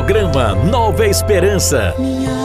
Programa Nova Esperança. Minha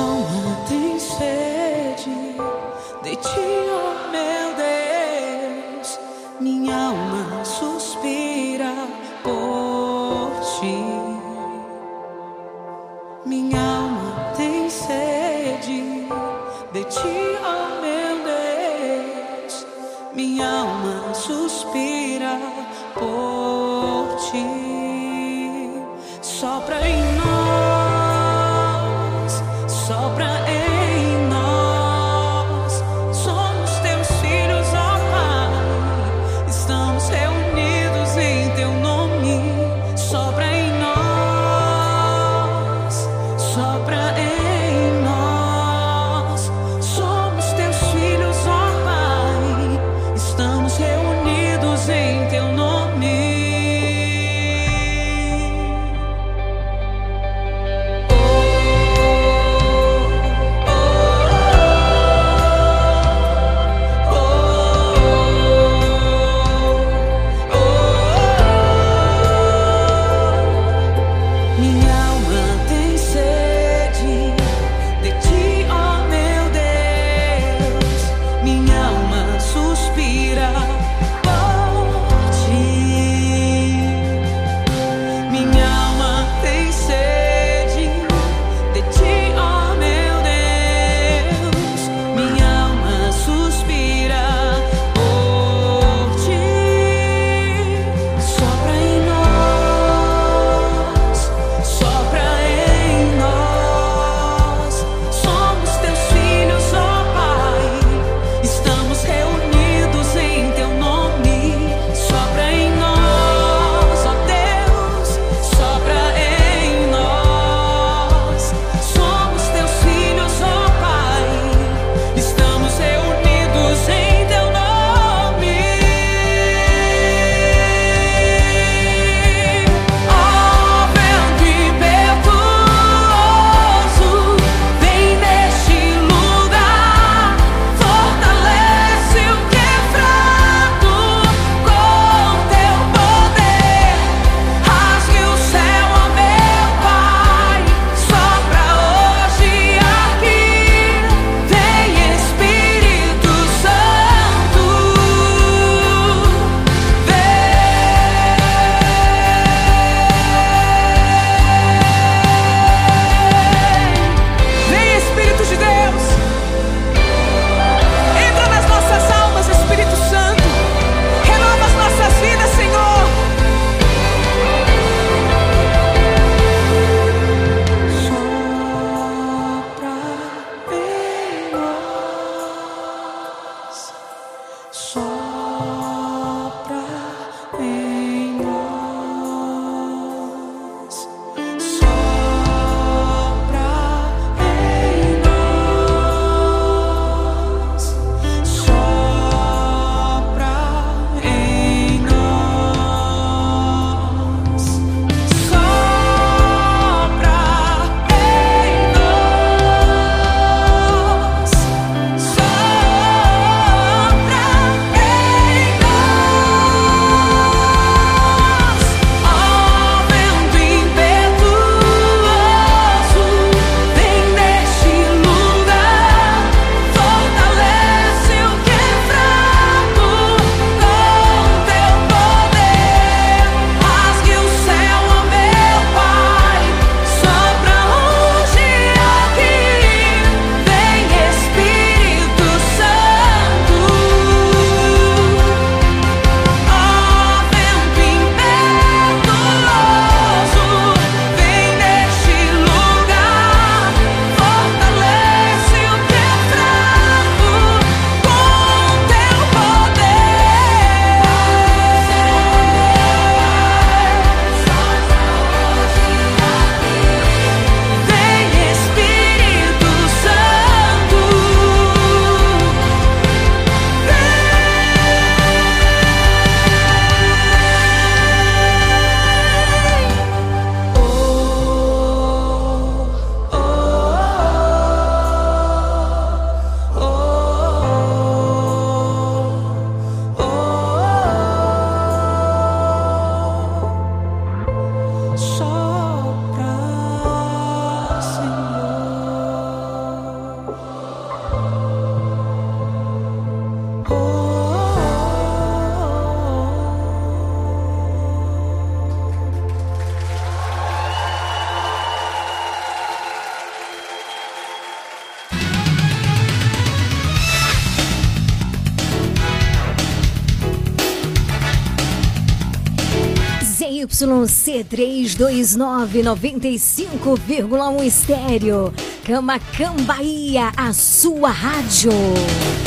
ZYC329 95,1 estéreo. Camacam Bahia, a sua rádio.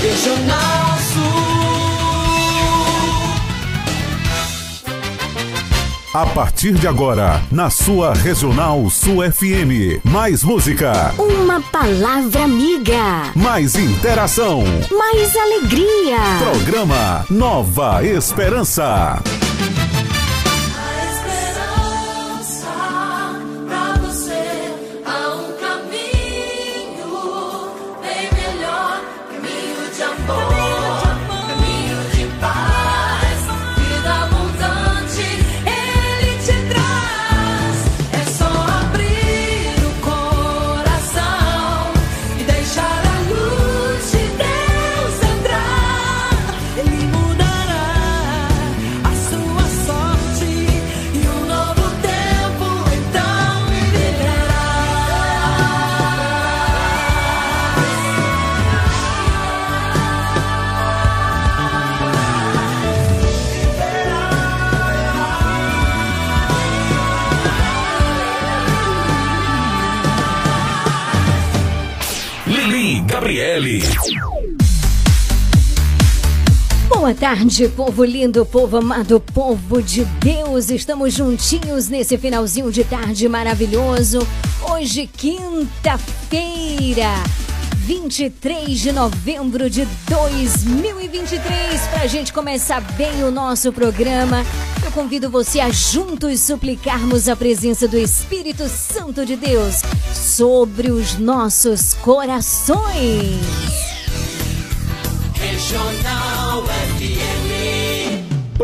Regional Sul. A partir de agora, na sua Regional Sul FM. Mais música. Uma palavra amiga. Mais interação. Mais alegria. Programa Nova Esperança. Tarde, povo lindo, povo amado, povo de Deus. Estamos juntinhos nesse finalzinho de tarde maravilhoso. Hoje, quinta-feira. 23 de novembro de 2023. Para a gente começar bem o nosso programa, eu convido você a juntos suplicarmos a presença do Espírito Santo de Deus sobre os nossos corações. Regional.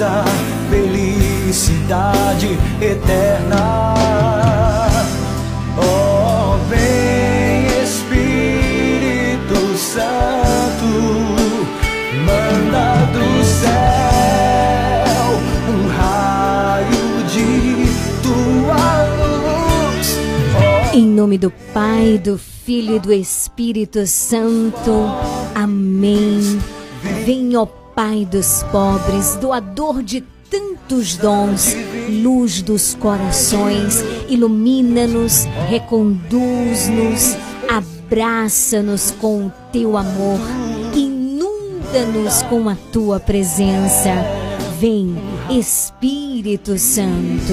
A felicidade eterna. Oh, vem Espírito Santo, manda do céu um raio de tua luz. Oh, Em nome do Pai, do Filho e do Espírito Santo. Amém. Vem, ó Pai dos pobres, doador de tantos dons, luz dos corações, ilumina-nos, reconduz-nos, abraça-nos com o teu amor, inunda-nos com a tua presença. Vem, Espírito Santo.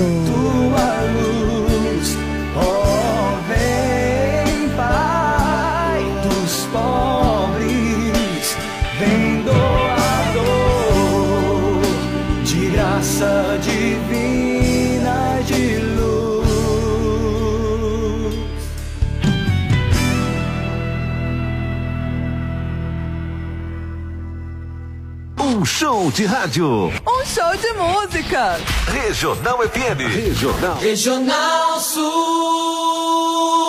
Show de rádio. Um show de música. Regional FM. Regional. Regional Sul.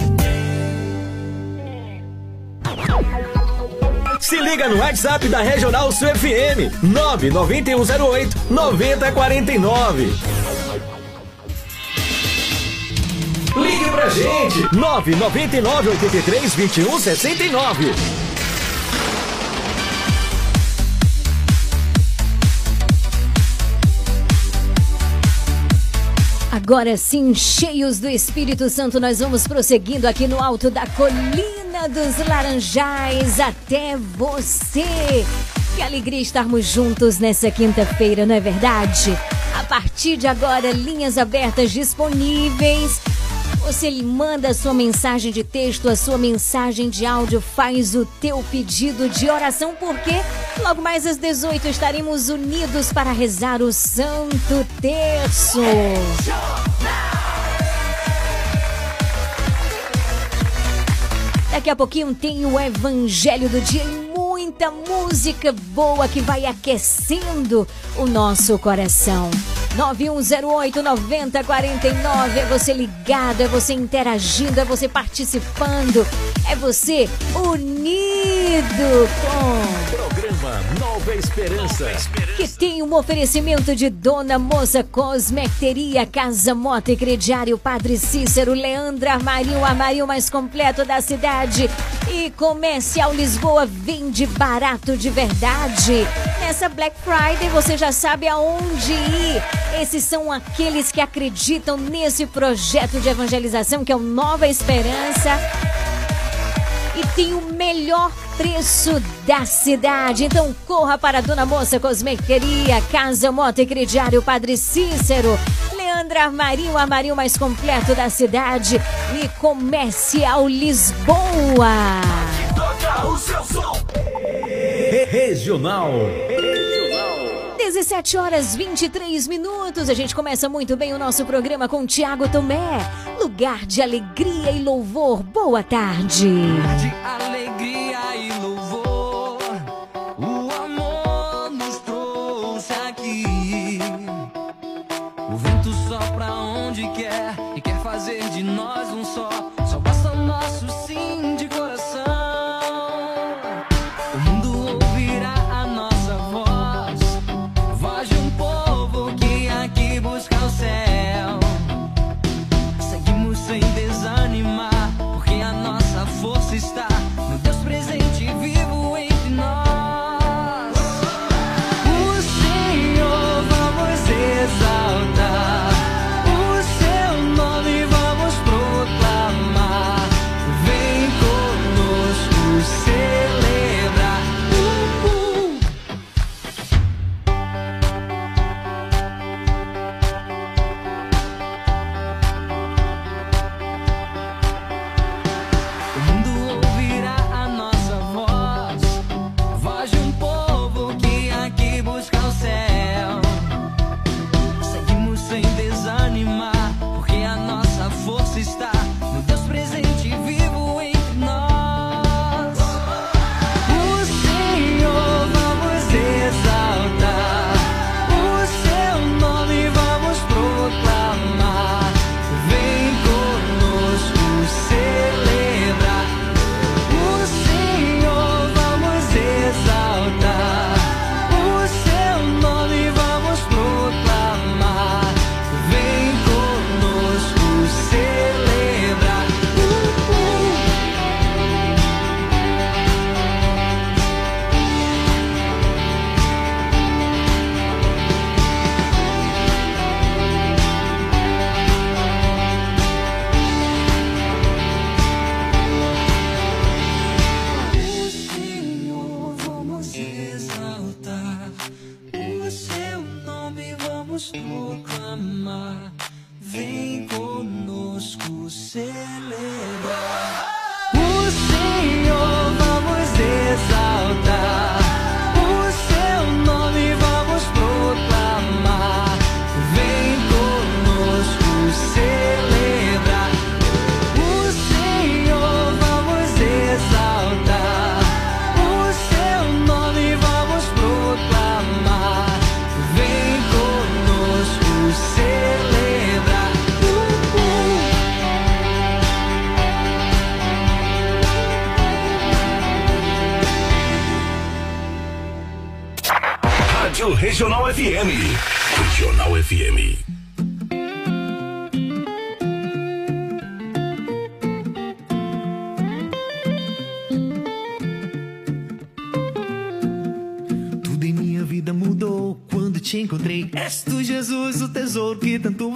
Se liga no WhatsApp da Regional Sul FM 99108 9049. Ligue pra gente 999 83 21 69. Agora sim, cheios do Espírito Santo, nós vamos prosseguindo aqui no alto da Colina dos Laranjais até você. Que alegria estarmos juntos nessa quinta-feira, não é verdade? A partir de agora, linhas abertas disponíveis. Você lhe manda a sua mensagem de texto, a sua mensagem de áudio, faz o teu pedido de oração, porque logo mais às 18 estaremos unidos para rezar o Santo Terço. Daqui a pouquinho tem o Evangelho do Dia muita música boa que vai aquecendo o nosso coração. 9108-9049 é você ligado, é você interagindo, é você participando, é você unido com. Programa Nova Esperança. Que tem um oferecimento de Dona Moça Cosmecteria, Casa Mota e Crediário, Padre Cícero, Leandra Armarinho, o armário mais completo da cidade. E Comercial Lisboa vende barato de verdade. Nessa Black Friday você já sabe aonde ir. Esses são aqueles que acreditam nesse projeto de evangelização que é o Nova Esperança e tem o melhor preço da cidade. Então corra para a Dona Moça Cosmequeria, Casa Moto e Crediário Padre Cícero, Leandra Armarinho, armarinho mais completo da cidade e Comercial Lisboa. Som. Regional. 17 horas 23 minutos. A gente começa muito bem o nosso programa com Tiago Tomé. Lugar de alegria e louvor. Boa tarde. de alegria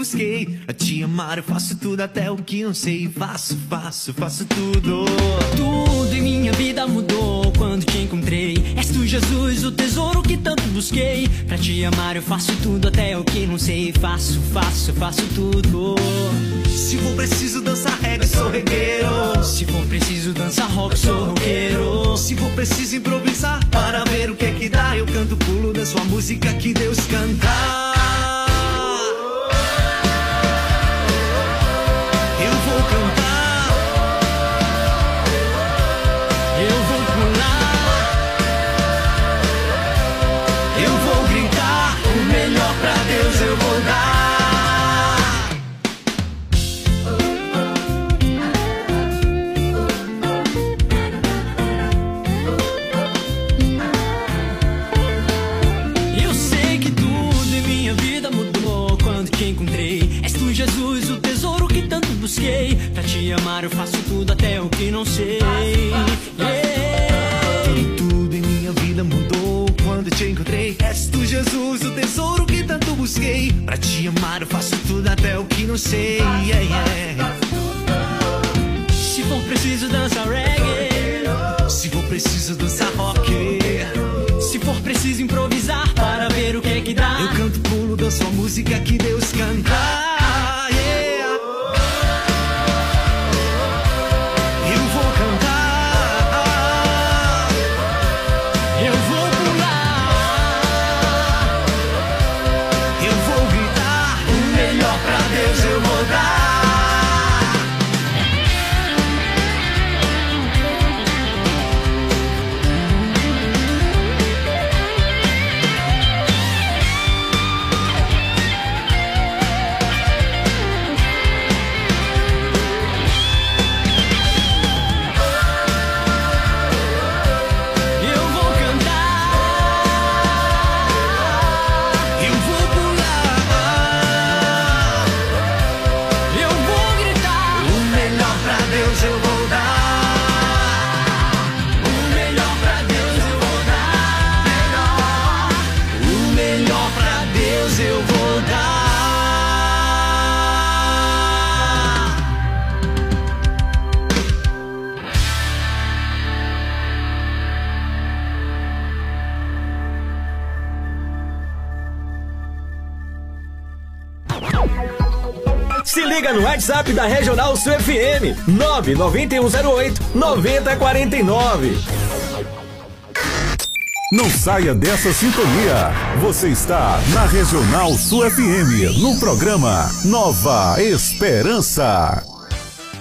busquei. A te amar eu faço tudo até o que não sei. Faço, faço, faço tudo. Tudo em minha vida mudou quando te encontrei. És tu, Jesus, o tesouro que tanto busquei. Pra te amar eu faço tudo até o que não sei. Faço, faço, faço tudo. Se for preciso dançar reggae, sou regueiro. Se for preciso dançar rock, sou roqueiro. Se for preciso improvisar para ver o que é que dá, eu canto pulo da sua música que Deus canta. Não sei. Yeah. Tudo em minha vida mudou quando te encontrei. És tu, Jesus, o tesouro que tanto busquei. Pra te amar, eu faço tudo até o que não sei. Yeah, yeah. Se for preciso dançar reggae, Se for preciso dançar rock, se for preciso improvisar para ver o que é que dá. eu canto pulo da sua música que Deus canta. Da Regional Sul FM 99108 9049. Não saia dessa sintonia. Você está na Regional Sul FM, no programa Nova Esperança.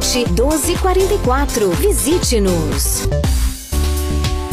1244. Visite-nos.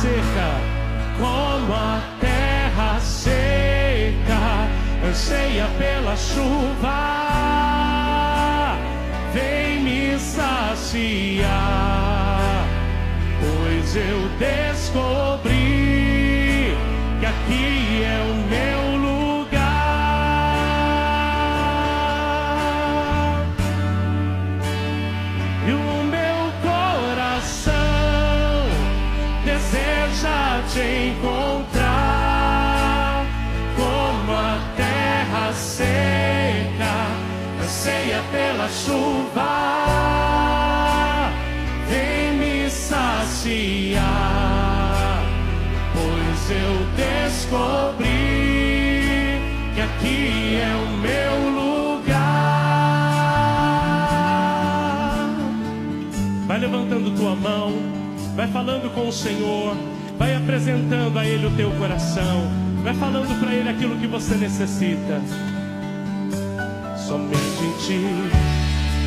Seca, como a terra seca, anseia pela chuva, vem me saciar, pois eu descobri descobri que aqui é o meu lugar. Vai levantando tua mão, vai falando com o Senhor, vai apresentando a Ele o teu coração, vai falando para Ele aquilo que você necessita. Somente em Ti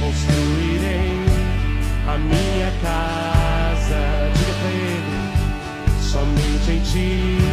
construirei a minha casa. Diga para Ele, somente em Ti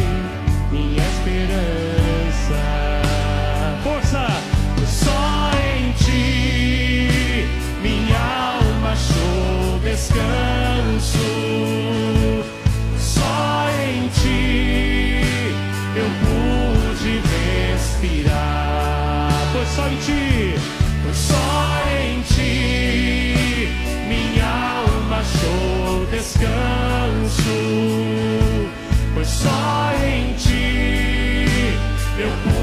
só em ti, pois só em ti minha alma achou descanso, pois só em ti meu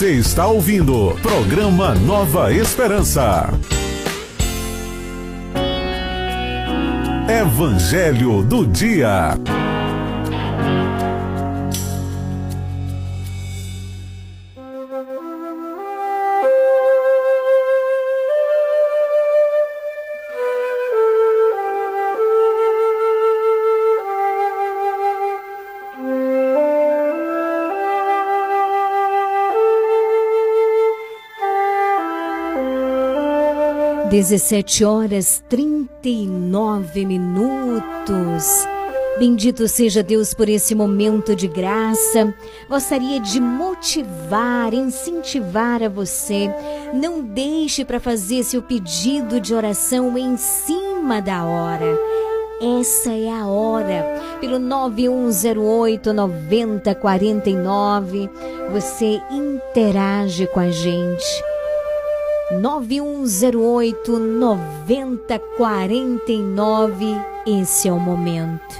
Você está ouvindo programa Nova Esperança. Evangelho do Dia. Dezessete horas trinta e nove minutos. Bendito seja Deus por esse momento de graça. Gostaria de motivar, incentivar a você. Não deixe para fazer seu pedido de oração em cima da hora. Essa é a hora. Pelo 9108 9049, você interage com a gente. 9108 9049. Esse é o momento.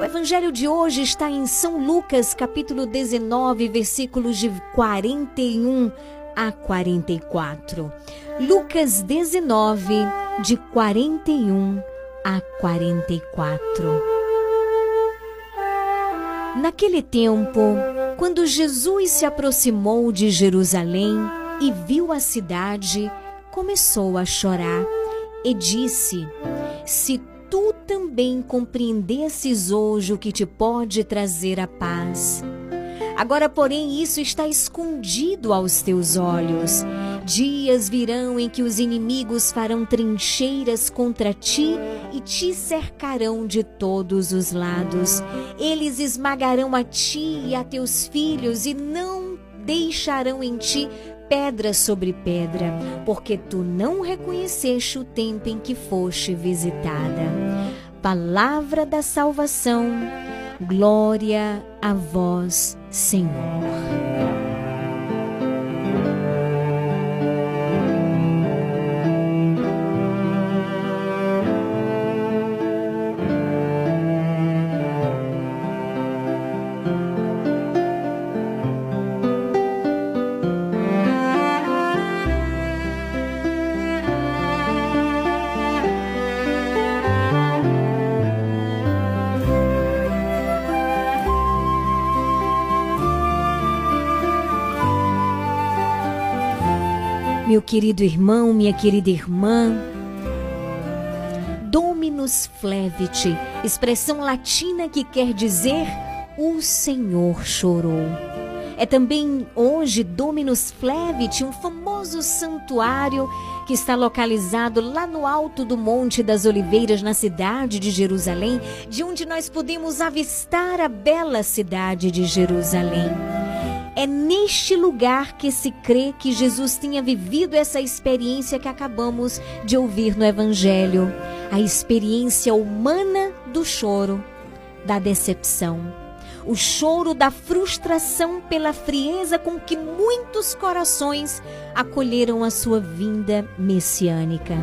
O evangelho de hoje está em São Lucas, capítulo 19, versículos de 41 a 44. Lucas 19, de 41 a 44. Naquele tempo, quando Jesus se aproximou de Jerusalém e viu a cidade, começou a chorar e disse: Se tu também compreendesses hoje o que te pode trazer a paz. Agora, porém, isso está escondido aos teus olhos. Dias virão em que os inimigos farão trincheiras contra ti e te cercarão de todos os lados. Eles esmagarão a ti e a teus filhos e não deixarão em ti pedra sobre pedra, porque tu não reconheceste o tempo em que foste visitada. Palavra da salvação, glória a vós, Senhor. Querido irmão, minha querida irmã, Dominus Flevit, expressão latina que quer dizer o Senhor chorou. É também hoje Dominus Flevit, um famoso santuário que está localizado lá no alto do Monte das Oliveiras, na cidade de Jerusalém, de onde nós podemos avistar a bela cidade de Jerusalém. É neste lugar que se crê que Jesus tinha vivido essa experiência que acabamos de ouvir no Evangelho. A experiência humana do choro, da decepção. O choro da frustração pela frieza com que muitos corações acolheram a sua vinda messiânica.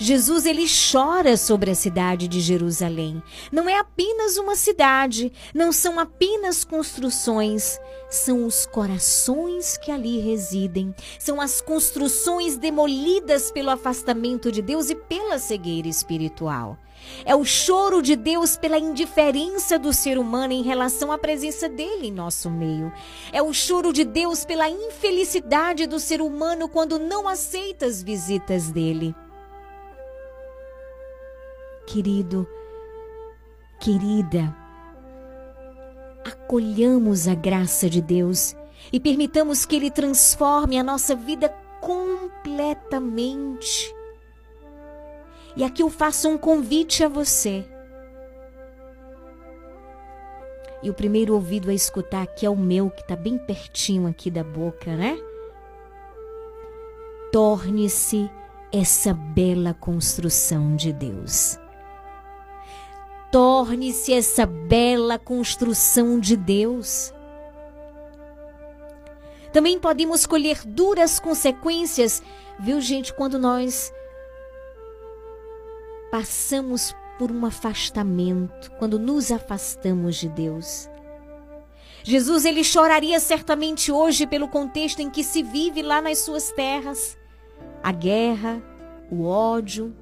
Jesus ele chora sobre a cidade de Jerusalém. Não é apenas uma cidade, não são apenas construções, são os corações que ali residem, são as construções demolidas pelo afastamento de Deus e pela cegueira espiritual. É o choro de Deus pela indiferença do ser humano em relação à presença dele em nosso meio. É o choro de Deus pela infelicidade do ser humano quando não aceita as visitas dele. Querido, querida, acolhamos a graça de Deus e permitamos que Ele transforme a nossa vida completamente. E aqui eu faço um convite a você. E o primeiro ouvido a escutar aqui é o meu, que está bem pertinho aqui da boca, né? Torne-se essa bela construção de Deus. Torne-se essa bela construção de Deus. Também podemos colher duras consequências, viu, gente, quando nós passamos por um afastamento, quando nos afastamos de Deus. Jesus ele choraria certamente hoje pelo contexto em que se vive lá nas suas terras. A guerra, o ódio,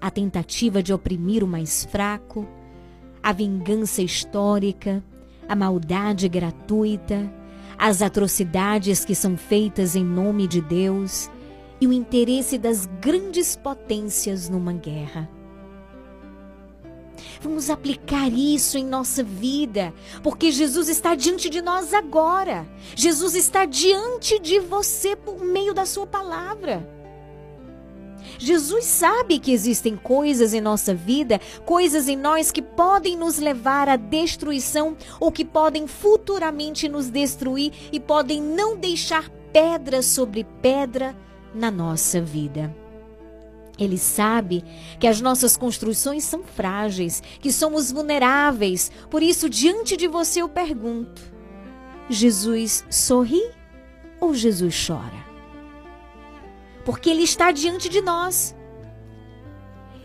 a tentativa de oprimir o mais fraco, a vingança histórica, a maldade gratuita, as atrocidades que são feitas em nome de Deus e o interesse das grandes potências numa guerra. Vamos aplicar isso em nossa vida, porque Jesus está diante de nós agora. Jesus está diante de você por meio da sua palavra. Jesus sabe que existem coisas em nossa vida, coisas em nós que podem nos levar à destruição ou que podem futuramente nos destruir e podem não deixar pedra sobre pedra na nossa vida. Ele sabe que as nossas construções são frágeis, que somos vulneráveis. Por isso, diante de você, eu pergunto: Jesus sorri ou Jesus chora? porque Ele está diante de nós.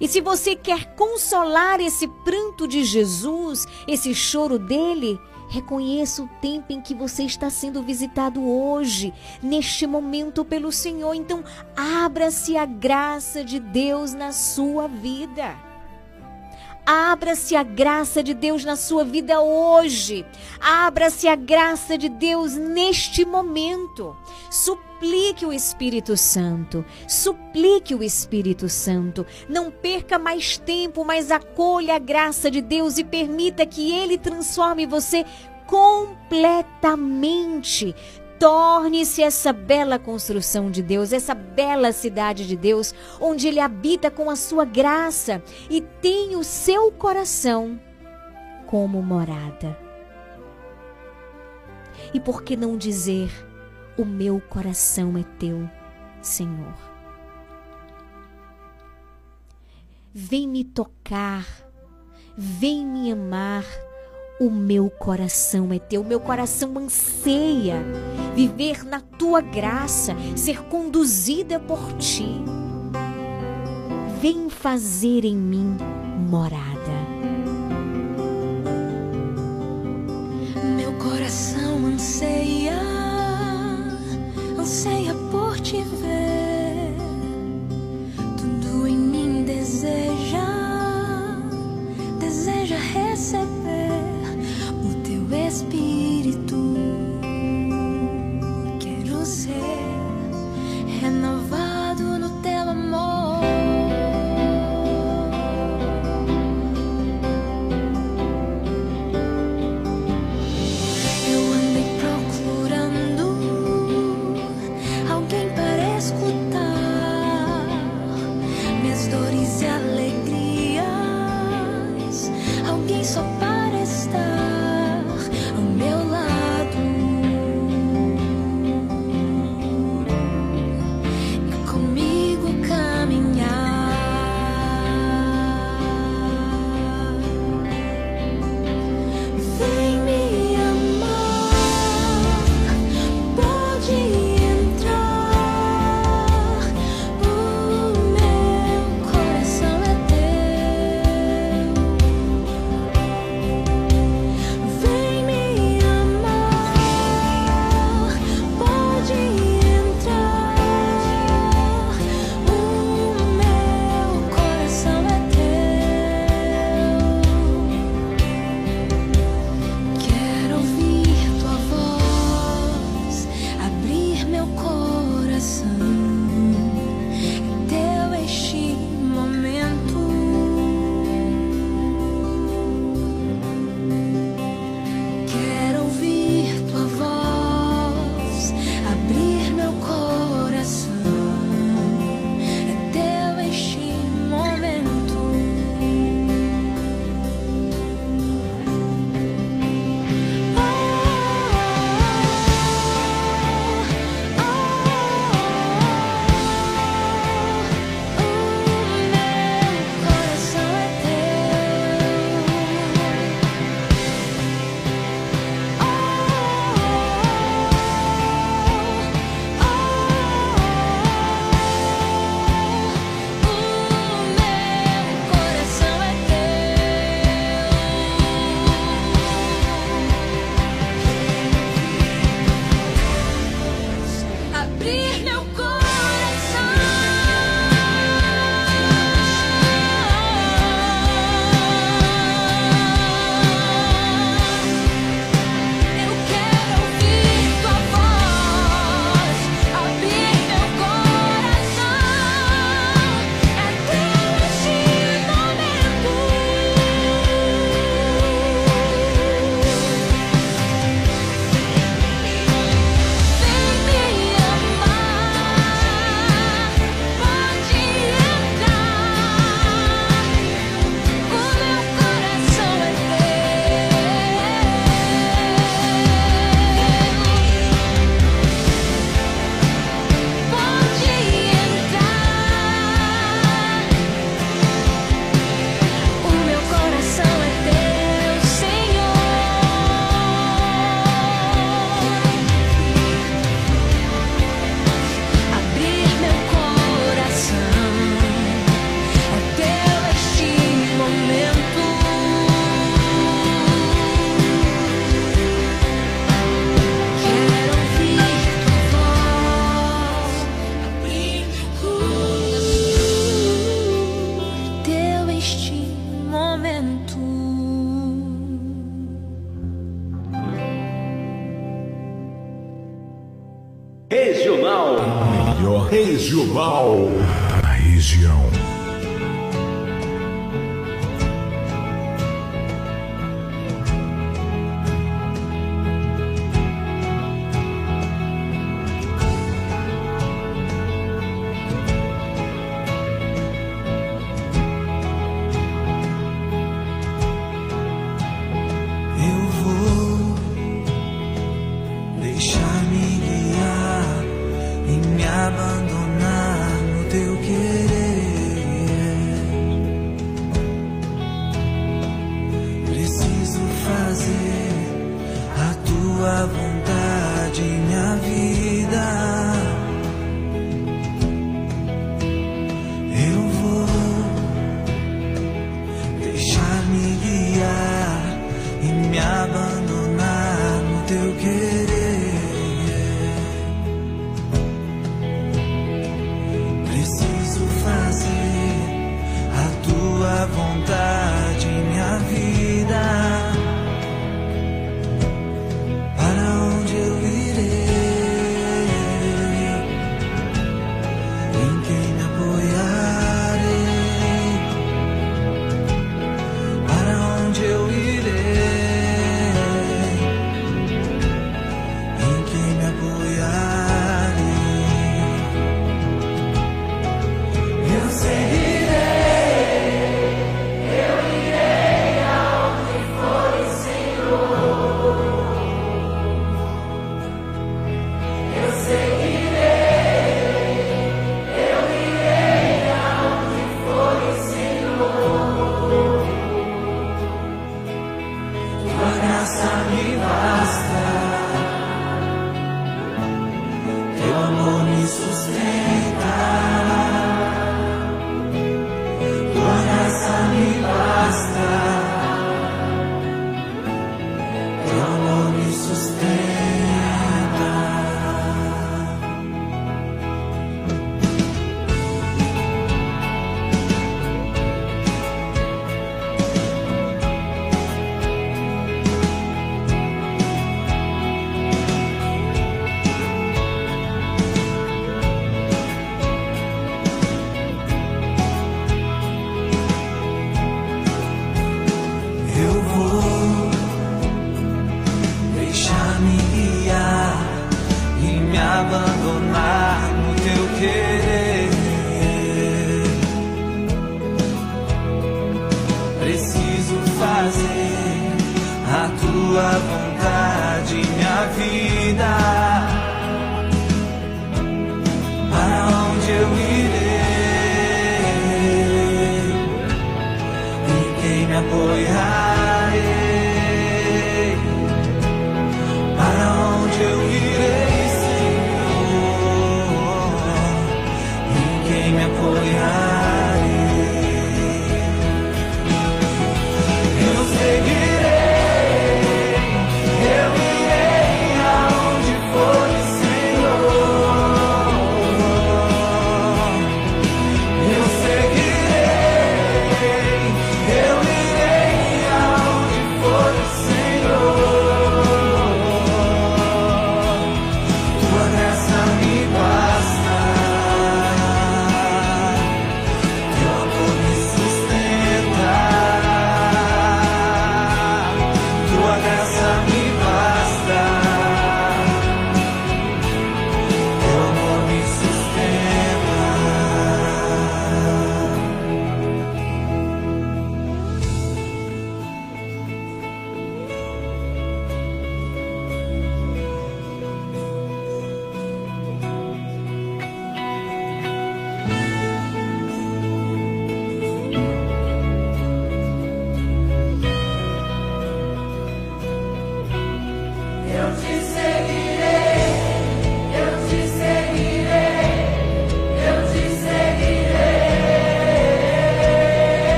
E se você quer consolar esse pranto de Jesus, esse choro dele, reconheça o tempo em que você está sendo visitado hoje, neste momento pelo Senhor. Então, abra-se a graça de Deus na sua vida. Abra-se a graça de Deus na sua vida hoje. Abra-se a graça de Deus neste momento. Suplique o Espírito Santo. Suplique o Espírito Santo. Não perca mais tempo, mas acolha a graça de Deus e permita que Ele transforme você completamente. Torne-se essa bela construção de Deus, essa bela cidade de Deus, onde Ele habita com a sua graça e tem o seu coração como morada. E por que não dizer: O meu coração é teu, Senhor? Vem me tocar, vem me amar o meu coração é teu, o meu coração anseia viver na tua graça, ser conduzida por ti. Vem fazer em mim morada. Meu coração anseia, anseia por te ver.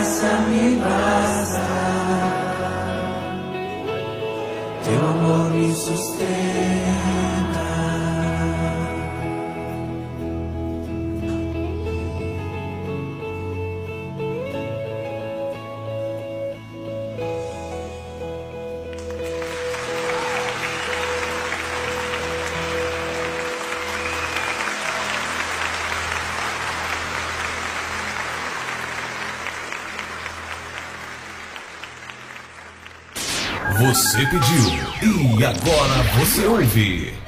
pasa, mi basta. Teu amor me sustenta. pediu. E agora você ouve.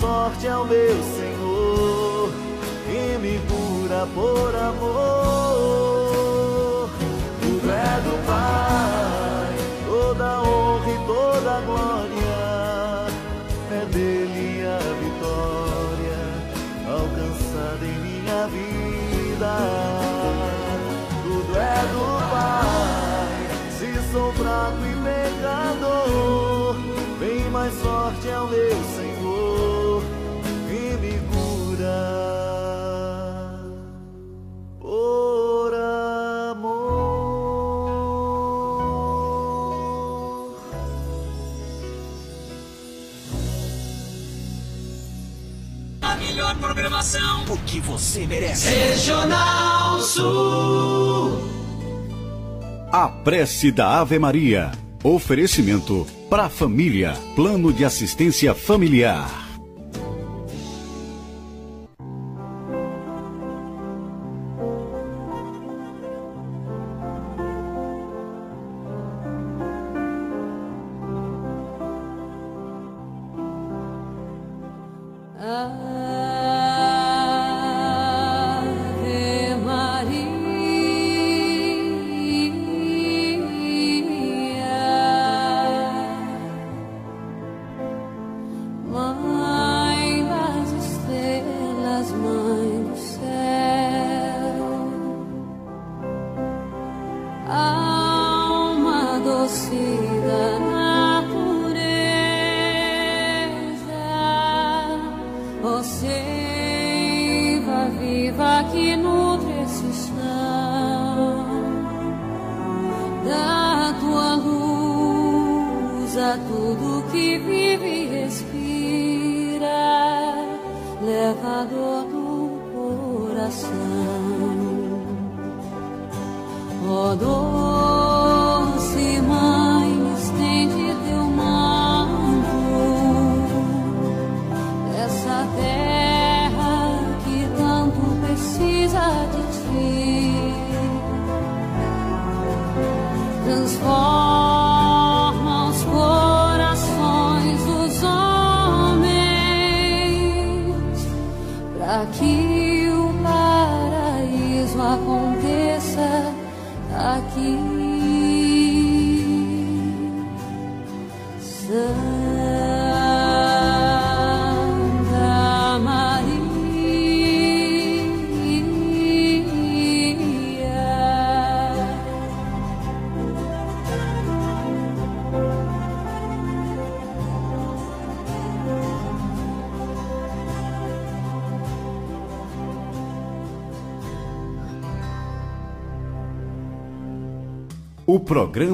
sorte ao é meu Senhor e me cura por amor. Tudo é do Pai, toda honra e toda glória é dele a vitória alcançada em minha vida. Tudo é do Pai, se sou fraco e pecador, bem mais forte é ao meu Senhor programação. O que você merece. Regional Sul. A prece da Ave Maria. Oferecimento para família. Plano de assistência familiar.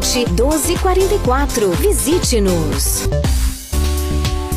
1244. Visite-nos.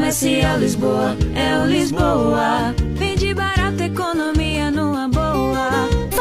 Comercial Lisboa, é o Lisboa. Vende barato, numa boa.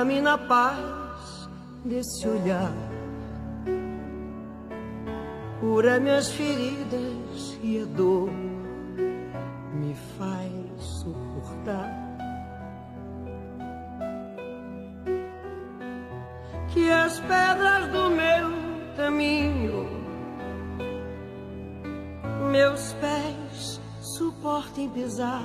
Encontra-me na paz desse olhar. Cura minhas feridas e a dor me faz suportar. Que as pedras do meu caminho, meus pés suportem pisar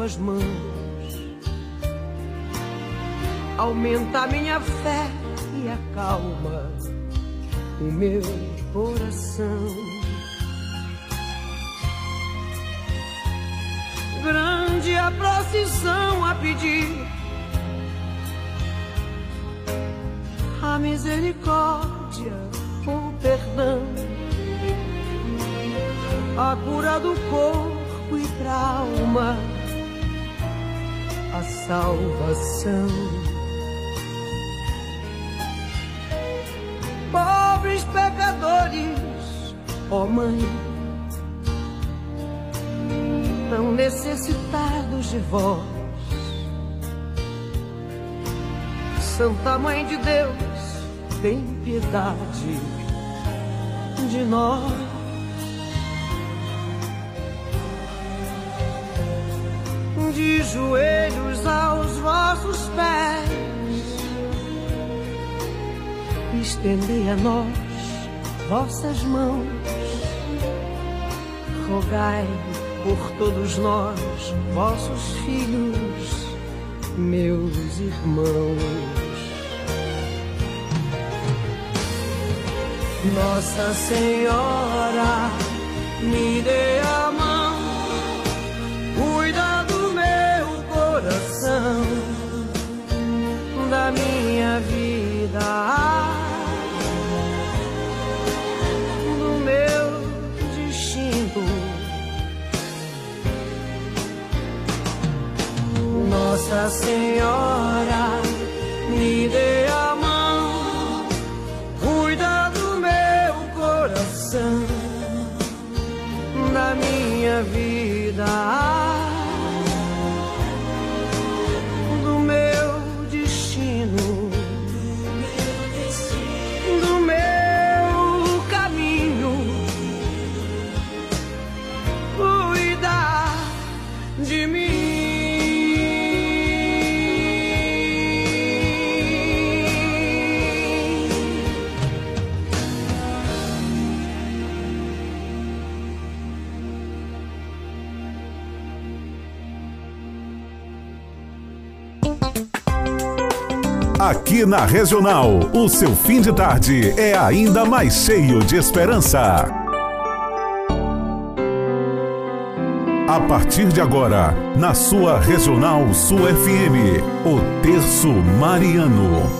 suas mãos, aumenta a minha fé e acalma o meu coração. Grande a procissão a pedir a misericórdia, o perdão, a cura do corpo e pra alma, salvação. Pobres pecadores, ó Mãe, tão necessitados de vós. Santa Mãe de Deus, tem piedade de nós. Joelhos aos vossos pés, estendei a nós vossas mãos, rogai por todos nós, vossos filhos, meus irmãos. Nossa Senhora, me dê a vida, do meu destino. Nossa Senhora, me dê a mão, cuida do meu coração, da minha vida, Aqui na Regional, o seu fim de tarde é ainda mais cheio de esperança. A partir de agora, na sua Regional Sul FM, o Terço Mariano.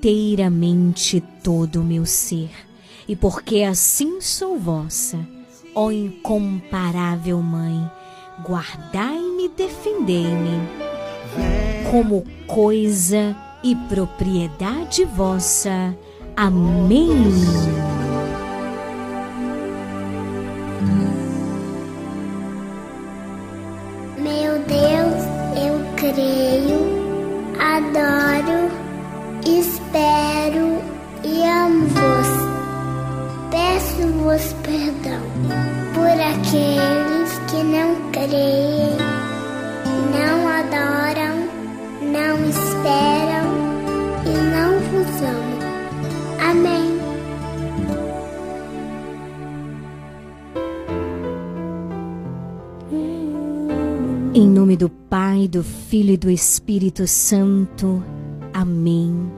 inteiramente todo o meu ser, e porque assim sou vossa, ó incomparável Mãe, guardai-me e defendei-me, como coisa e propriedade vossa. Amém. Aqueles que não creem, não adoram, não esperam e não vos amam. Amém. Em nome do Pai, do Filho e do Espírito Santo. Amém.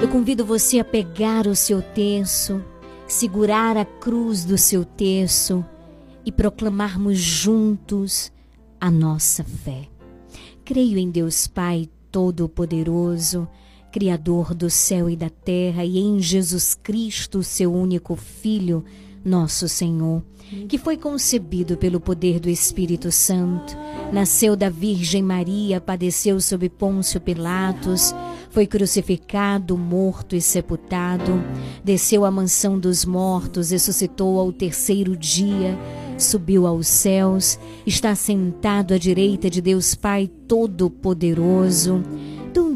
Eu convido você a pegar o seu terço, segurar a cruz do seu terço e proclamarmos juntos a nossa fé. Creio em Deus Pai Todo-Poderoso, Criador do céu e da terra, e em Jesus Cristo, seu único Filho, nosso Senhor que foi concebido pelo poder do Espírito Santo, nasceu da Virgem Maria, padeceu sob Pôncio Pilatos, foi crucificado, morto e sepultado, desceu à mansão dos mortos, ressuscitou ao terceiro dia, subiu aos céus, está sentado à direita de Deus Pai Todo-Poderoso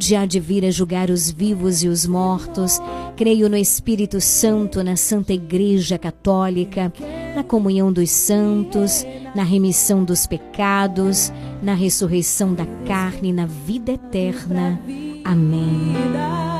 onde há de vir a julgar os vivos e os mortos. Creio no Espírito Santo, na Santa Igreja Católica, na comunhão dos santos, na remissão dos pecados, na ressurreição da carne, na vida eterna. Amém.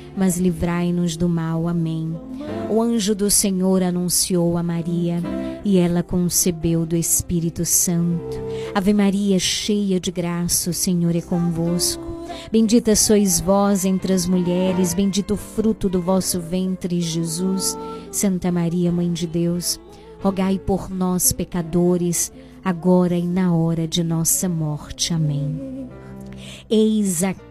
mas livrai-nos do mal. Amém. O anjo do Senhor anunciou a Maria, e ela concebeu do Espírito Santo. Ave Maria, cheia de graça, o Senhor é convosco. Bendita sois vós entre as mulheres, bendito o fruto do vosso ventre, Jesus. Santa Maria, Mãe de Deus, rogai por nós, pecadores, agora e na hora de nossa morte. Amém. Eis aqui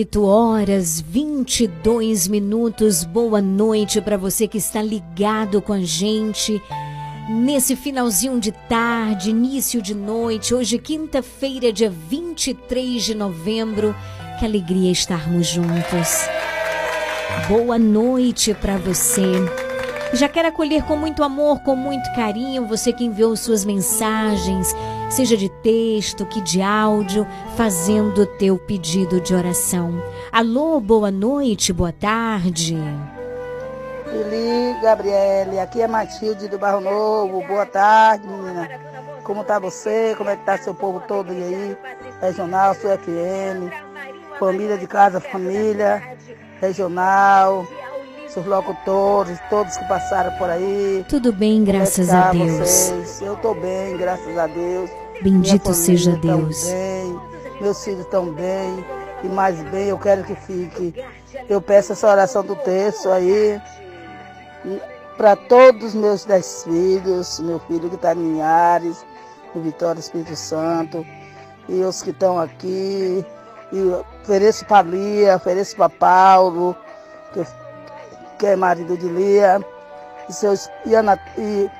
8 horas 22 minutos. Boa noite para você que está ligado com a gente nesse finalzinho de tarde, início de noite. Hoje, quinta-feira, dia 23 de novembro. Que alegria estarmos juntos. Boa noite para você. Já quero acolher com muito amor, com muito carinho você que enviou suas mensagens seja de texto, que de áudio, fazendo o teu pedido de oração. Alô, boa noite, boa tarde. Lili, Gabriele, aqui é Matilde do Barro Novo. Boa tarde, menina. Como tá você? Como é que tá seu povo todo aí? Regional, sua FM, família de casa, família, regional, seus locutores, todos que passaram por aí. Tudo bem, graças é a que tá Deus. vocês? Eu tô bem, graças a Deus. Bendito seja Deus. bem, meus filhos estão bem. E mais bem, eu quero que fique. Eu peço essa oração do texto aí para todos os meus dez filhos, meu filho que está em Linhares, no Vitória Espírito Santo, e os que estão aqui, e ofereço para Lia, ofereço para Paulo, que, que é marido de Lia, e, seus, e, Ana, e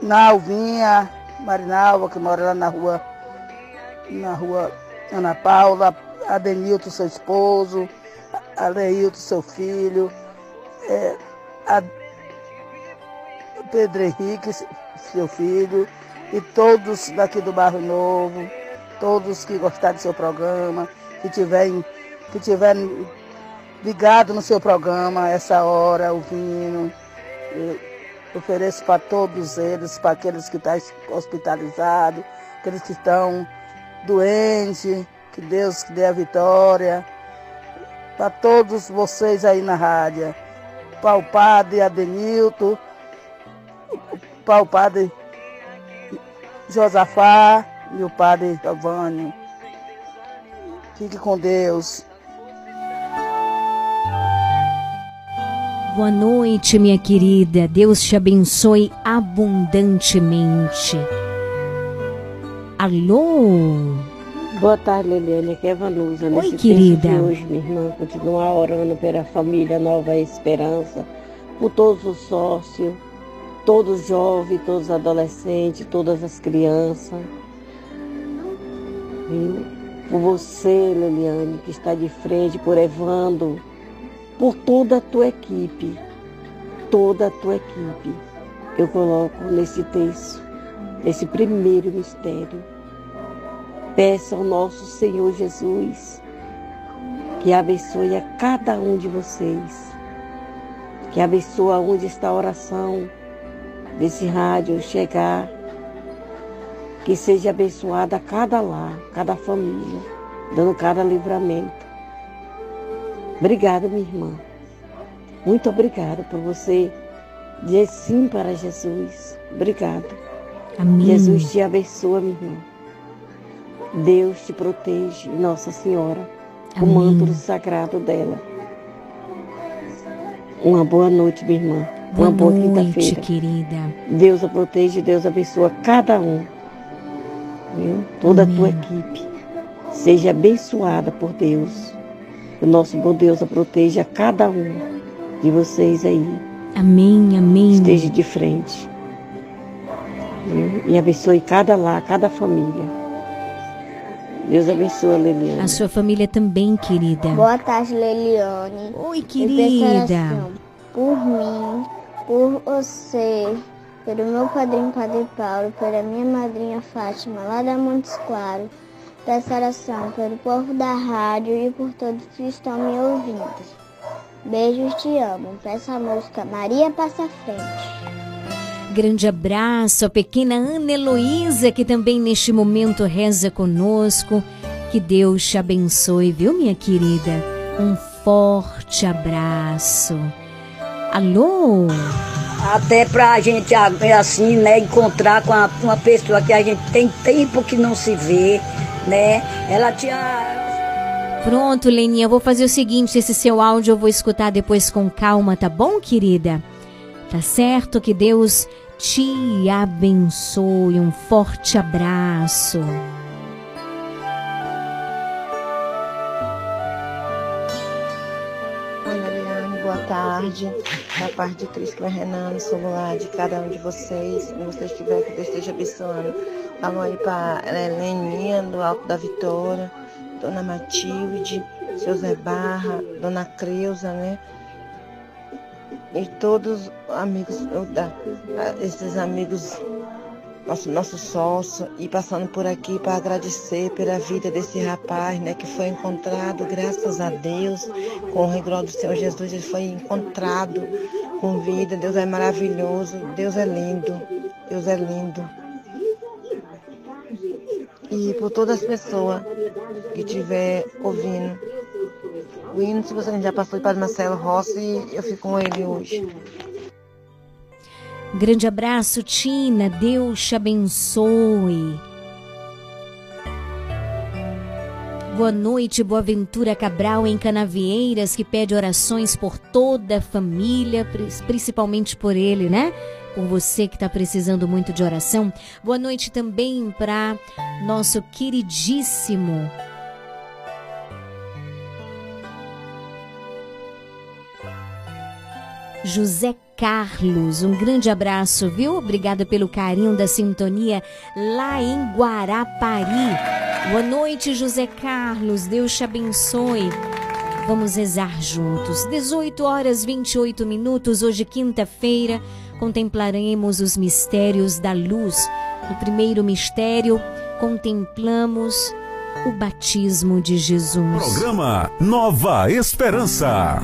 Nalvinha, Marinalva, que mora lá na rua, na rua Ana Paula, Adenilton, seu esposo, Aleilton, seu filho, é, a Pedro Henrique, seu filho, e todos daqui do Barro Novo, todos que gostaram do seu programa, que tiverem, que tiverem ligado no seu programa essa hora, ouvindo. Eu ofereço para todos eles, para aqueles que estão hospitalizados, aqueles que estão doentes, que Deus que dê a vitória. Para todos vocês aí na rádio para o padre Adenilton, para o padre Josafá e o padre Giovanni. Fique com Deus. Boa noite, minha querida. Deus te abençoe abundantemente. Alô? Boa tarde, Liliane. Aqui é Vanusa. Oi, Nesse querida. De hoje, minha irmã, continuar orando pela família Nova Esperança, por todos os sócios, todos os jovens, todos os adolescentes, todas as crianças. E por você, Liliane, que está de frente, por Evando, por toda a tua equipe, toda a tua equipe. eu coloco nesse texto, nesse primeiro mistério. Peço ao nosso Senhor Jesus que abençoe a cada um de vocês, que abençoe onde está a oração desse rádio chegar, que seja abençoada cada lar, cada família, dando cada livramento. Obrigada, minha irmã. Muito obrigada por você dizer sim para Jesus. Obrigada. Amém. Jesus te abençoa, minha irmã. Deus te protege, Nossa Senhora, o Amém. manto sagrado dela. Uma boa noite, minha irmã. Boa Uma boa noite, quinta-feira. querida. Deus a protege, Deus abençoa cada um. Viu? Toda a tua equipe. Seja abençoada por Deus. O nosso bom Deus a proteja cada um de vocês aí. Amém, amém. Esteja de frente. Viu? E abençoe cada lar, cada família. Deus abençoe Leliane. A sua família também, querida. Boa tarde, Leliane. Oi, querida. Por mim, por você, pelo meu padrinho Padre Paulo, pela minha madrinha Fátima, lá da Montes Claros. Peço oração pelo povo da rádio e por todos que estão me ouvindo. Beijos, te amo. Peço a música Maria Passa Frente. Grande abraço à pequena Ana Heloísa, que também neste momento reza conosco. Que Deus te abençoe, viu, minha querida? Um forte abraço. Alô? Até pra gente assim, né, encontrar com uma pessoa que a gente tem tempo que não se vê, né? Ela tinha Pronto, Leninha, vou fazer o seguinte: esse seu áudio eu vou escutar depois com calma, tá bom, querida? Tá certo? Que Deus te abençoe. Um forte abraço. Tarde. Da parte de Cristo Renano, sou lá de cada um de vocês. Se você estiver, que Deus esteja abençoando. Alô aí para Leninha, do Alto da Vitória, Dona Matilde, seu Zé Barra, Dona Creuza, né? E todos os amigos, esses amigos, nosso, nosso sócio, e passando por aqui para agradecer pela vida desse rapaz, né, que foi encontrado, graças a Deus, com o rigor do Senhor Jesus, ele foi encontrado com vida. Deus é maravilhoso, Deus é lindo, Deus é lindo. E por todas as pessoas que estiver ouvindo. O hino, se você já passou de Padre Marcelo Rossi, eu fico com ele hoje. Grande abraço, Tina. Deus te abençoe. Boa noite, Boaventura Cabral em Canavieiras, que pede orações por toda a família, pri- principalmente por ele, né? Por você que está precisando muito de oração. Boa noite também para nosso queridíssimo José Carlos. Um grande abraço, viu? Obrigada pelo carinho da sintonia lá em Guarapari. Boa noite, José Carlos. Deus te abençoe. Vamos rezar juntos. 18 horas 28 minutos, hoje quinta-feira, contemplaremos os mistérios da luz. No primeiro mistério, contemplamos o batismo de Jesus. Programa Nova Esperança.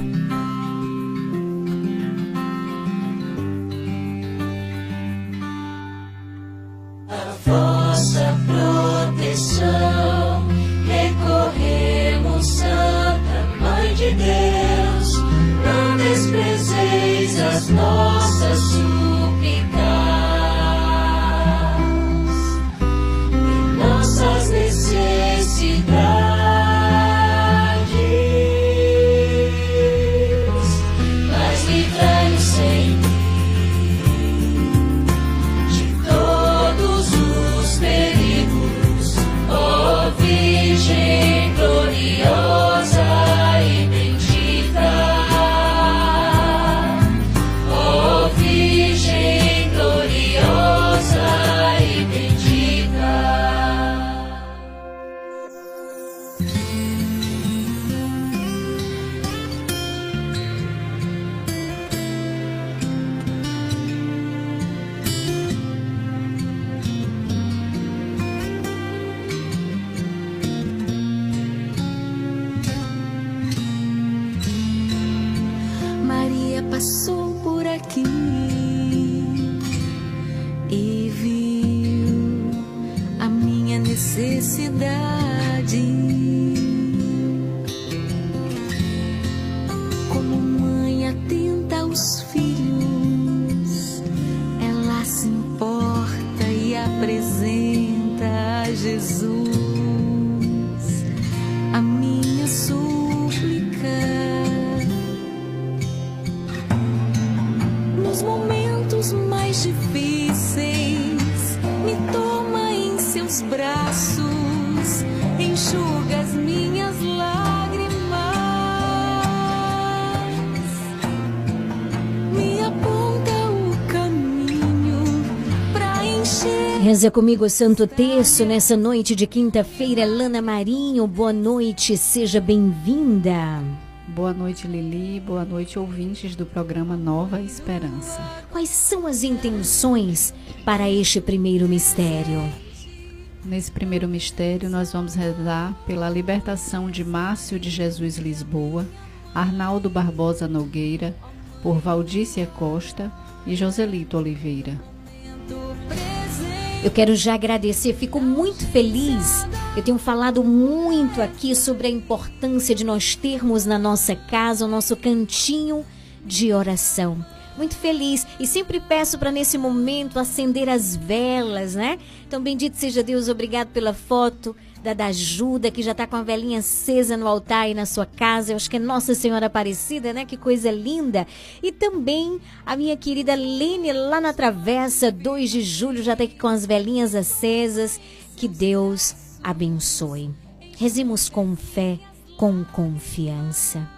Vossa proteção. Recorremos, Santa Mãe de Deus, não desprezeis as nossas braços, enxuga as minhas lágrimas, me aponta o caminho pra encher. Reza comigo o Santo Terço nessa noite de quinta-feira. Lana Marinho, boa noite, seja bem-vinda. Boa noite, Lili. Boa noite, ouvintes do programa Nova Esperança. Quais são as intenções para este primeiro mistério? Nesse primeiro mistério, nós vamos rezar pela libertação de Márcio de Jesus Lisboa, Arnaldo Barbosa Nogueira, por Valdícia Costa e Joselito Oliveira. Eu quero já agradecer, fico muito feliz. Eu tenho falado muito aqui sobre a importância de nós termos na nossa casa o nosso cantinho de oração. Muito feliz e sempre peço para nesse momento acender as velas, né? Então, bendito seja Deus, obrigado pela foto da da que já está com a velinha acesa no altar aí na sua casa. Eu acho que é Nossa Senhora Aparecida, né? Que coisa linda. E também a minha querida Lene lá na Travessa, 2 de julho, já está aqui com as velinhas acesas. Que Deus abençoe. Rezemos com fé, com confiança.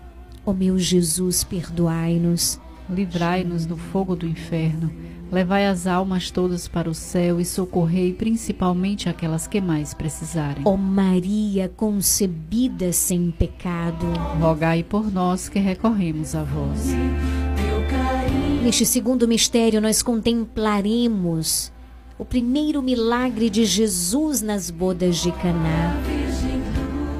Ó meu Jesus, perdoai-nos. Livrai-nos do fogo do inferno. Levai as almas todas para o céu e socorrei principalmente aquelas que mais precisarem. Ó Maria concebida sem pecado, rogai por nós que recorremos a vós. Neste segundo mistério, nós contemplaremos o primeiro milagre de Jesus nas bodas de Caná.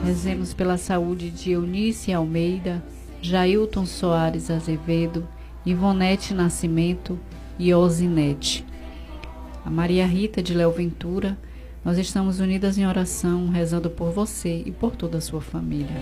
Rezemos pela saúde de Eunice Almeida, Jailton Soares Azevedo, Ivonete Nascimento e Osinete. A Maria Rita de Léo Ventura, nós estamos unidas em oração, rezando por você e por toda a sua família.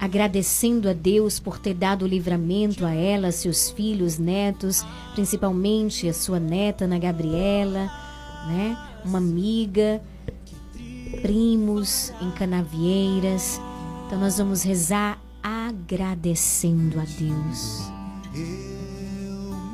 agradecendo a Deus por ter dado livramento a ela, seus filhos, netos, principalmente a sua neta Ana Gabriela, né? Uma amiga, primos em Canavieiras. Então nós vamos rezar agradecendo a Deus.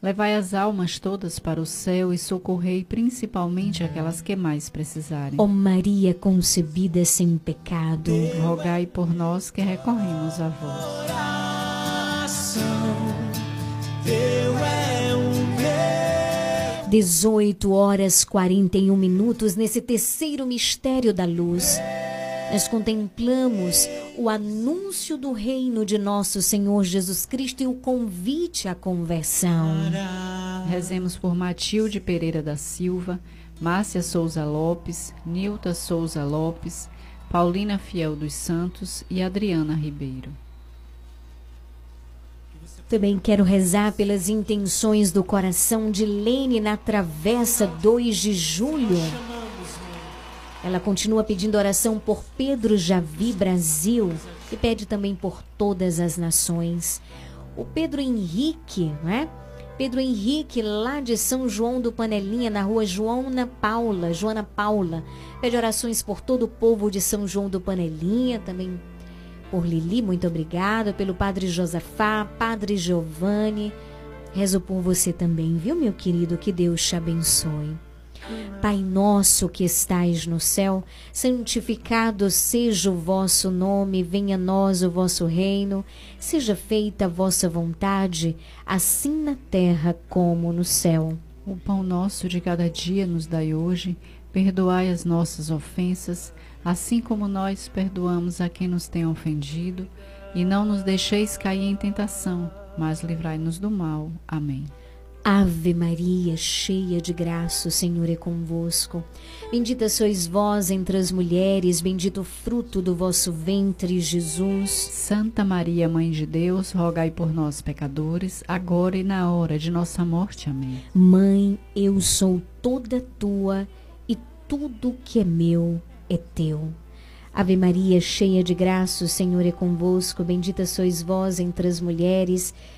Levai as almas todas para o céu e socorrei principalmente aquelas que mais precisarem. Ó Maria concebida sem pecado, rogai por nós que recorremos a vós. Teu é um 18 horas 41 minutos nesse terceiro mistério da luz nós contemplamos o anúncio do reino de nosso Senhor Jesus Cristo e o convite à conversão. Rezemos por Matilde Pereira da Silva, Márcia Souza Lopes, Nilta Souza Lopes, Paulina Fiel dos Santos e Adriana Ribeiro. Também quero rezar pelas intenções do coração de Lene na Travessa 2 de Julho. Ela continua pedindo oração por Pedro Javi Brasil e pede também por todas as nações. O Pedro Henrique, né? Pedro Henrique, lá de São João do Panelinha, na rua Joana Paula, Joana Paula, pede orações por todo o povo de São João do Panelinha, também por Lili, muito obrigada, pelo Padre Josafá, Padre Giovanni. Rezo por você também, viu, meu querido? Que Deus te abençoe. Pai nosso que estais no céu, santificado seja o vosso nome, venha a nós o vosso reino, seja feita a vossa vontade, assim na terra como no céu. O pão nosso de cada dia nos dai hoje, perdoai as nossas ofensas, assim como nós perdoamos a quem nos tem ofendido, e não nos deixeis cair em tentação, mas livrai-nos do mal. Amém. Ave Maria, cheia de graça, o Senhor é convosco. Bendita sois vós entre as mulheres, bendito o fruto do vosso ventre, Jesus. Santa Maria, Mãe de Deus, rogai por nós, pecadores, agora e na hora de nossa morte. Amém. Mãe, eu sou toda tua e tudo que é meu é teu. Ave Maria, cheia de graça, o Senhor é convosco. Bendita sois vós entre as mulheres, Bendito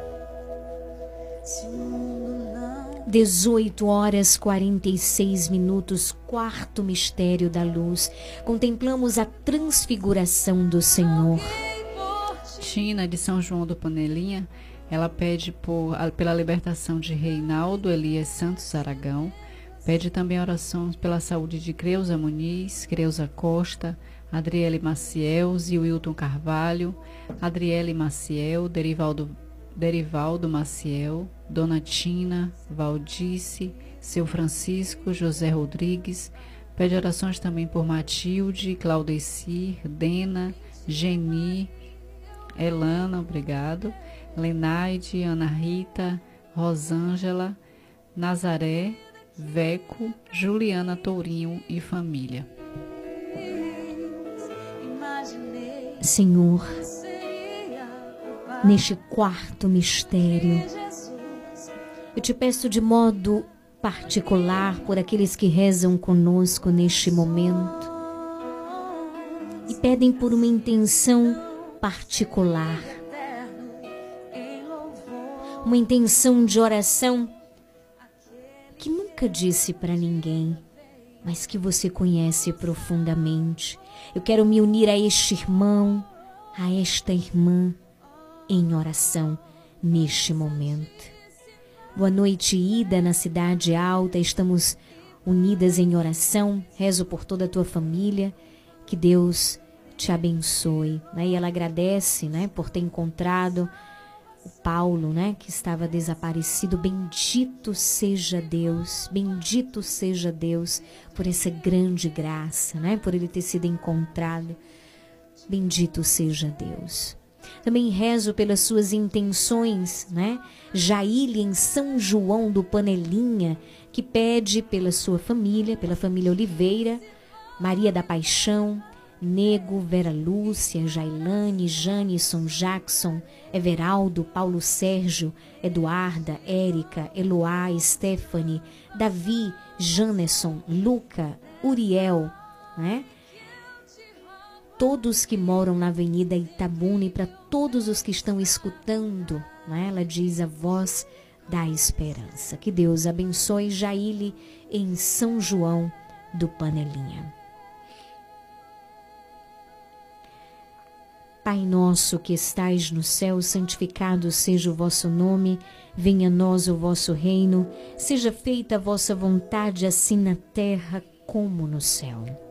18 horas 46 minutos, quarto mistério da luz. Contemplamos a transfiguração do Senhor. Tina de São João do Panelinha, ela pede por, pela libertação de Reinaldo Elias Santos Aragão. Pede também orações pela saúde de Creuza Muniz, Creuza Costa, Adriele Maciel, Zilton Carvalho, Adriele Maciel, Derivaldo Derivaldo Maciel, Dona Tina, Valdice, Seu Francisco, José Rodrigues. Pede orações também por Matilde, Claudecir, Dena, Geni, Elana, obrigado, Lenaide, Ana Rita, Rosângela, Nazaré, Veco, Juliana Tourinho e família. Senhor, neste quarto mistério. Eu te peço de modo particular por aqueles que rezam conosco neste momento e pedem por uma intenção particular, uma intenção de oração que nunca disse para ninguém, mas que você conhece profundamente. Eu quero me unir a este irmão, a esta irmã em oração neste momento. Boa noite, Ida, na Cidade Alta. Estamos unidas em oração. Rezo por toda a tua família. Que Deus te abençoe. Né? E ela agradece né, por ter encontrado o Paulo, né, que estava desaparecido. Bendito seja Deus, bendito seja Deus por essa grande graça, né, por ele ter sido encontrado. Bendito seja Deus. Também rezo pelas suas intenções, né? Jaília em São João do Panelinha, que pede pela sua família, pela família Oliveira, Maria da Paixão, Nego, Vera Lúcia, Jailane, Janisson, Jackson, Everaldo, Paulo Sérgio, Eduarda, Érica, Eloá, Stephanie, Davi, Janesson, Luca, Uriel, né? Todos que moram na Avenida Itabuna e para todos os que estão escutando. Né? Ela diz a voz da esperança. Que Deus abençoe Jaile em São João do Panelinha. Pai nosso que estais no céu, santificado seja o vosso nome, venha a nós o vosso reino, seja feita a vossa vontade, assim na terra como no céu.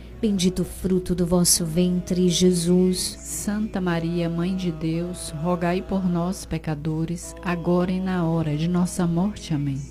bendito fruto do vosso ventre, Jesus. Santa Maria, Mãe de Deus, rogai por nós, pecadores, agora e na hora de nossa morte. Amém.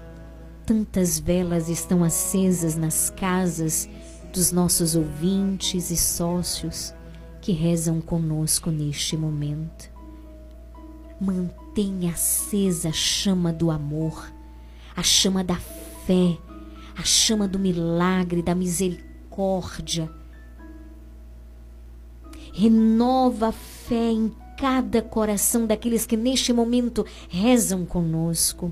tantas velas estão acesas nas casas dos nossos ouvintes e sócios que rezam conosco neste momento. Mantenha acesa a chama do amor, a chama da fé, a chama do milagre, da misericórdia. Renova a fé em cada coração daqueles que neste momento rezam conosco.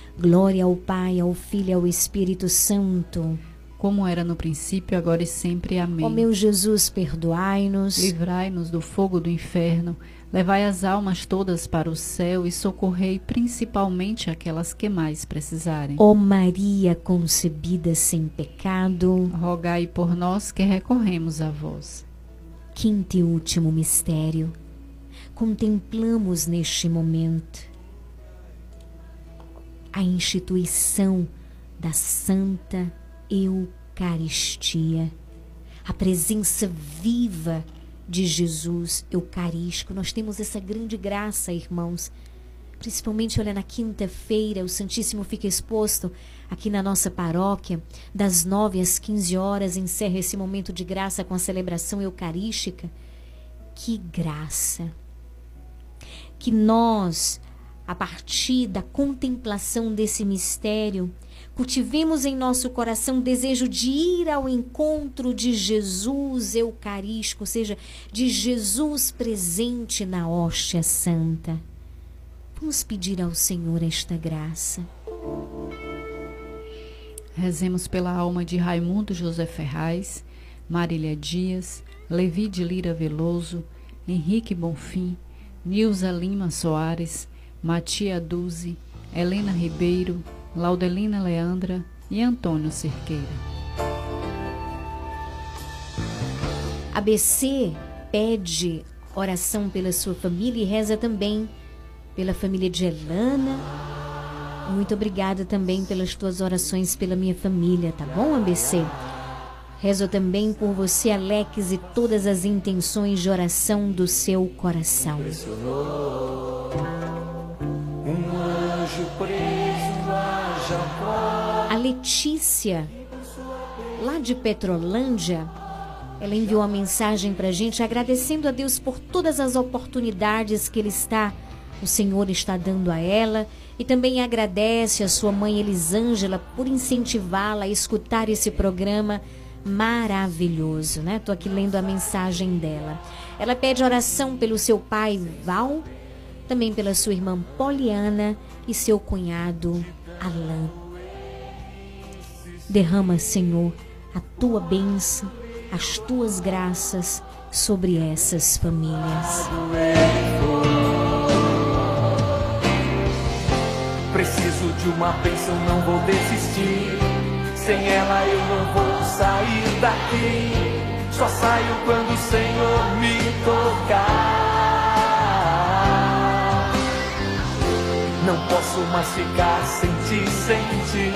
Glória ao Pai, ao Filho e ao Espírito Santo. Como era no princípio, agora e sempre. Amém. Ó meu Jesus, perdoai-nos. Livrai-nos do fogo do inferno. Levai as almas todas para o céu e socorrei principalmente aquelas que mais precisarem. Ó Maria concebida sem pecado, rogai por nós que recorremos a vós. Quinto e último mistério. Contemplamos neste momento a instituição da Santa Eucaristia, a presença viva de Jesus Eucarístico. Nós temos essa grande graça, irmãos. Principalmente, olha, na quinta-feira, o Santíssimo fica exposto aqui na nossa paróquia, das nove às quinze horas, encerra esse momento de graça com a celebração eucarística. Que graça! Que nós a partir da contemplação desse mistério, cultivemos em nosso coração o desejo de ir ao encontro de Jesus Eucarístico, ou seja, de Jesus presente na hóstia santa. Vamos pedir ao Senhor esta graça. Rezemos pela alma de Raimundo José Ferraz, Marília Dias, Levi de Lira Veloso, Henrique Bonfim, Nilza Lima Soares, Matia Duzi, Helena Ribeiro, Laudelina Leandra e Antônio Cerqueira. ABC pede oração pela sua família e reza também pela família de Elana. Muito obrigada também pelas tuas orações pela minha família, tá bom, ABC? Rezo também por você, Alex, e todas as intenções de oração do seu coração A Letícia, lá de Petrolândia, ela enviou uma mensagem para a gente agradecendo a Deus por todas as oportunidades que Ele está o Senhor está dando a ela e também agradece a sua mãe Elisângela por incentivá-la a escutar esse programa maravilhoso, né? Tô aqui lendo a mensagem dela. Ela pede oração pelo seu pai Val, também pela sua irmã Poliana e seu cunhado Alain. Derrama, Senhor, a tua bênção, as tuas graças sobre essas famílias. Preciso de uma bênção, não vou desistir. Sem ela eu não vou sair daqui. Só saio quando o Senhor me tocar. Não posso mais ficar sem ti, sem ti.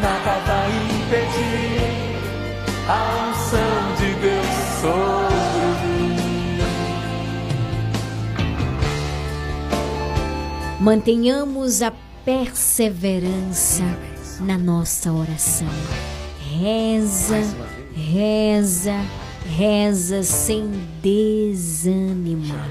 Nada vai impedir a unção de Deus sobre mim. Mantenhamos a perseverança na nossa oração. Reza, reza, reza sem desanimar,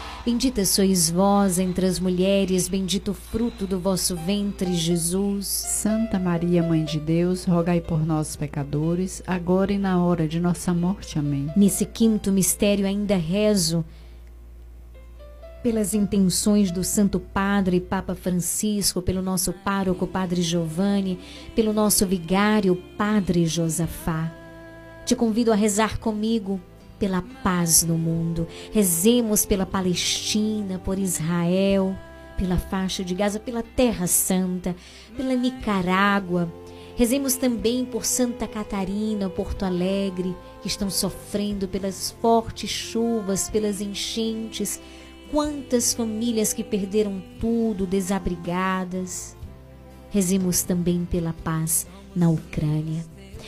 Bendita sois vós entre as mulheres, bendito o fruto do vosso ventre, Jesus. Santa Maria, Mãe de Deus, rogai por nós, pecadores, agora e na hora de nossa morte. Amém. Nesse quinto mistério ainda rezo pelas intenções do Santo Padre Papa Francisco, pelo nosso pároco Padre Giovanni, pelo nosso vigário Padre Josafá. Te convido a rezar comigo pela paz no mundo. Rezemos pela Palestina, por Israel, pela faixa de Gaza, pela Terra Santa, pela Nicarágua. Rezemos também por Santa Catarina, Porto Alegre, que estão sofrendo pelas fortes chuvas, pelas enchentes Quantas famílias que perderam tudo, desabrigadas. Rezemos também pela paz na Ucrânia.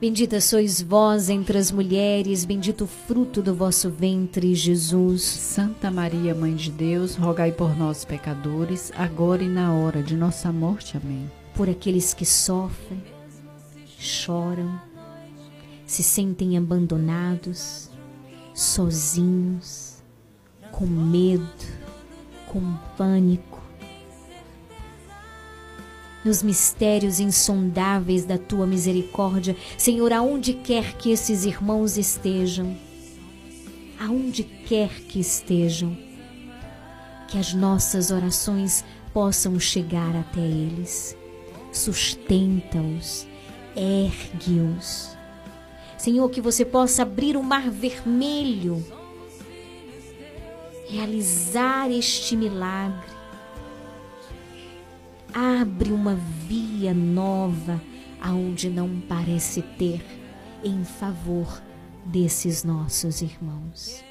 Bendita sois vós entre as mulheres, bendito o fruto do vosso ventre, Jesus. Santa Maria, Mãe de Deus, rogai por nós, pecadores, agora e na hora de nossa morte. Amém. Por aqueles que sofrem, choram, se sentem abandonados, sozinhos, com medo, com pânico nos mistérios insondáveis da tua misericórdia, Senhor, aonde quer que esses irmãos estejam. aonde quer que estejam. Que as nossas orações possam chegar até eles. Sustenta-os, ergue-os. Senhor, que você possa abrir o mar vermelho, realizar este milagre. Abre uma via nova aonde não parece ter em favor desses nossos irmãos.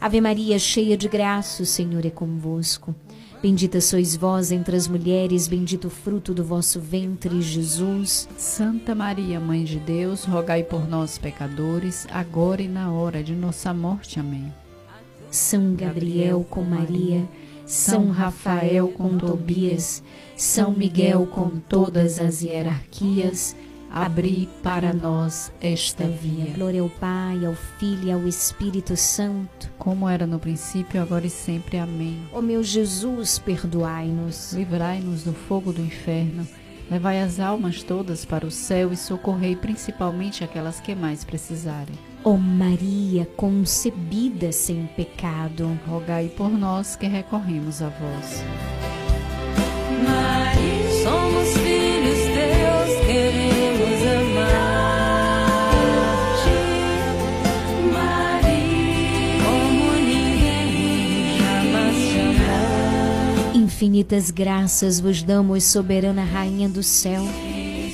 Ave Maria, cheia de graça, o Senhor é convosco. Bendita sois vós entre as mulheres, bendito o fruto do vosso ventre, Jesus. Santa Maria, Mãe de Deus, rogai por nós, pecadores, agora e na hora de nossa morte. Amém. São Gabriel com Maria, São Rafael com Tobias, São Miguel com todas as hierarquias, abri para nós esta via. Glória ao Pai, ao Filho e ao Espírito Santo. Como era no princípio, agora e sempre. Amém. Ó meu Jesus, perdoai-nos. Livrai-nos do fogo do inferno. Levai as almas todas para o céu e socorrei principalmente aquelas que mais precisarem. Ó Maria, concebida sem pecado, rogai por nós que recorremos a vós. Maria, somos filhos teus, queremos amar-te. Maria, como ninguém jamais infinitas graças vos damos, soberana Rainha do céu,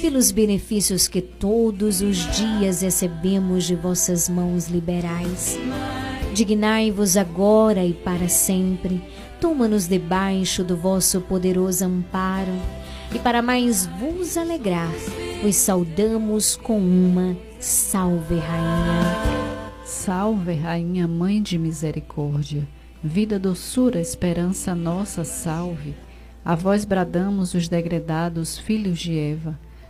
pelos benefícios que todos os dias recebemos de vossas mãos liberais. Dignai-vos agora e para sempre, toma-nos debaixo do vosso poderoso amparo, e para mais vos alegrar, vos saudamos com uma Salve Rainha. Salve, Rainha, Mãe de Misericórdia, vida, doçura, esperança nossa, salve. A vós bradamos os degredados filhos de Eva,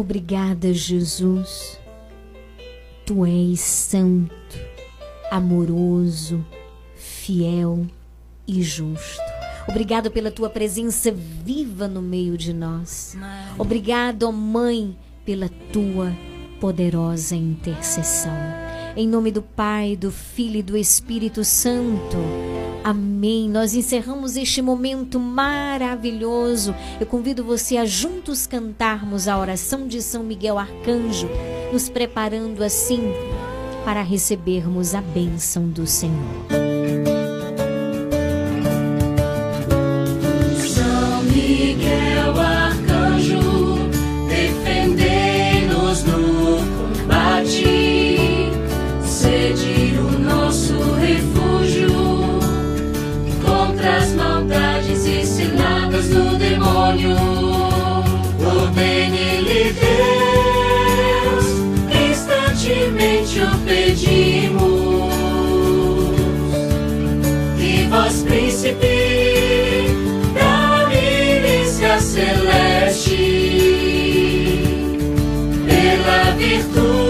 Obrigada, Jesus. Tu és santo, amoroso, fiel e justo. Obrigado pela tua presença viva no meio de nós. Obrigado, Mãe, pela tua poderosa intercessão. Em nome do Pai, do Filho e do Espírito Santo. Amém. Nós encerramos este momento maravilhoso. Eu convido você a juntos cantarmos a oração de São Miguel Arcanjo, nos preparando assim para recebermos a bênção do Senhor. Demônio. Ordene-lhe Deus, instantemente o pedimos. E vós, príncipe da milícia celeste, pela virtude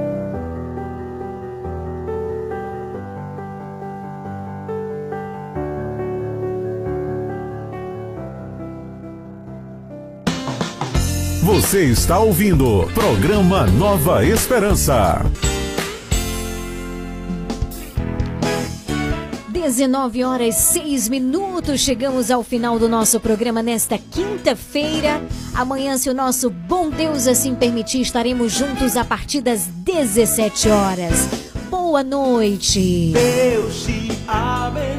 Você está ouvindo programa Nova Esperança. 19 horas 6 minutos. Chegamos ao final do nosso programa nesta quinta-feira. Amanhã, se o nosso bom Deus assim permitir, estaremos juntos a partir das 17 horas. Boa noite. Deus te abençoe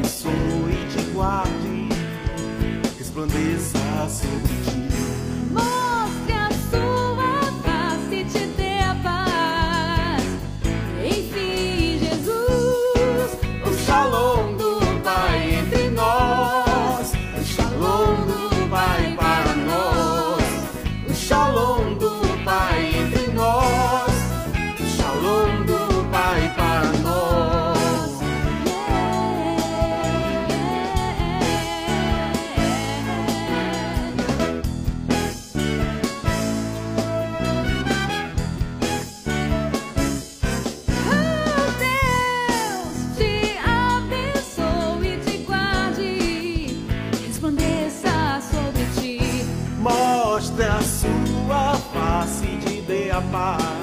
te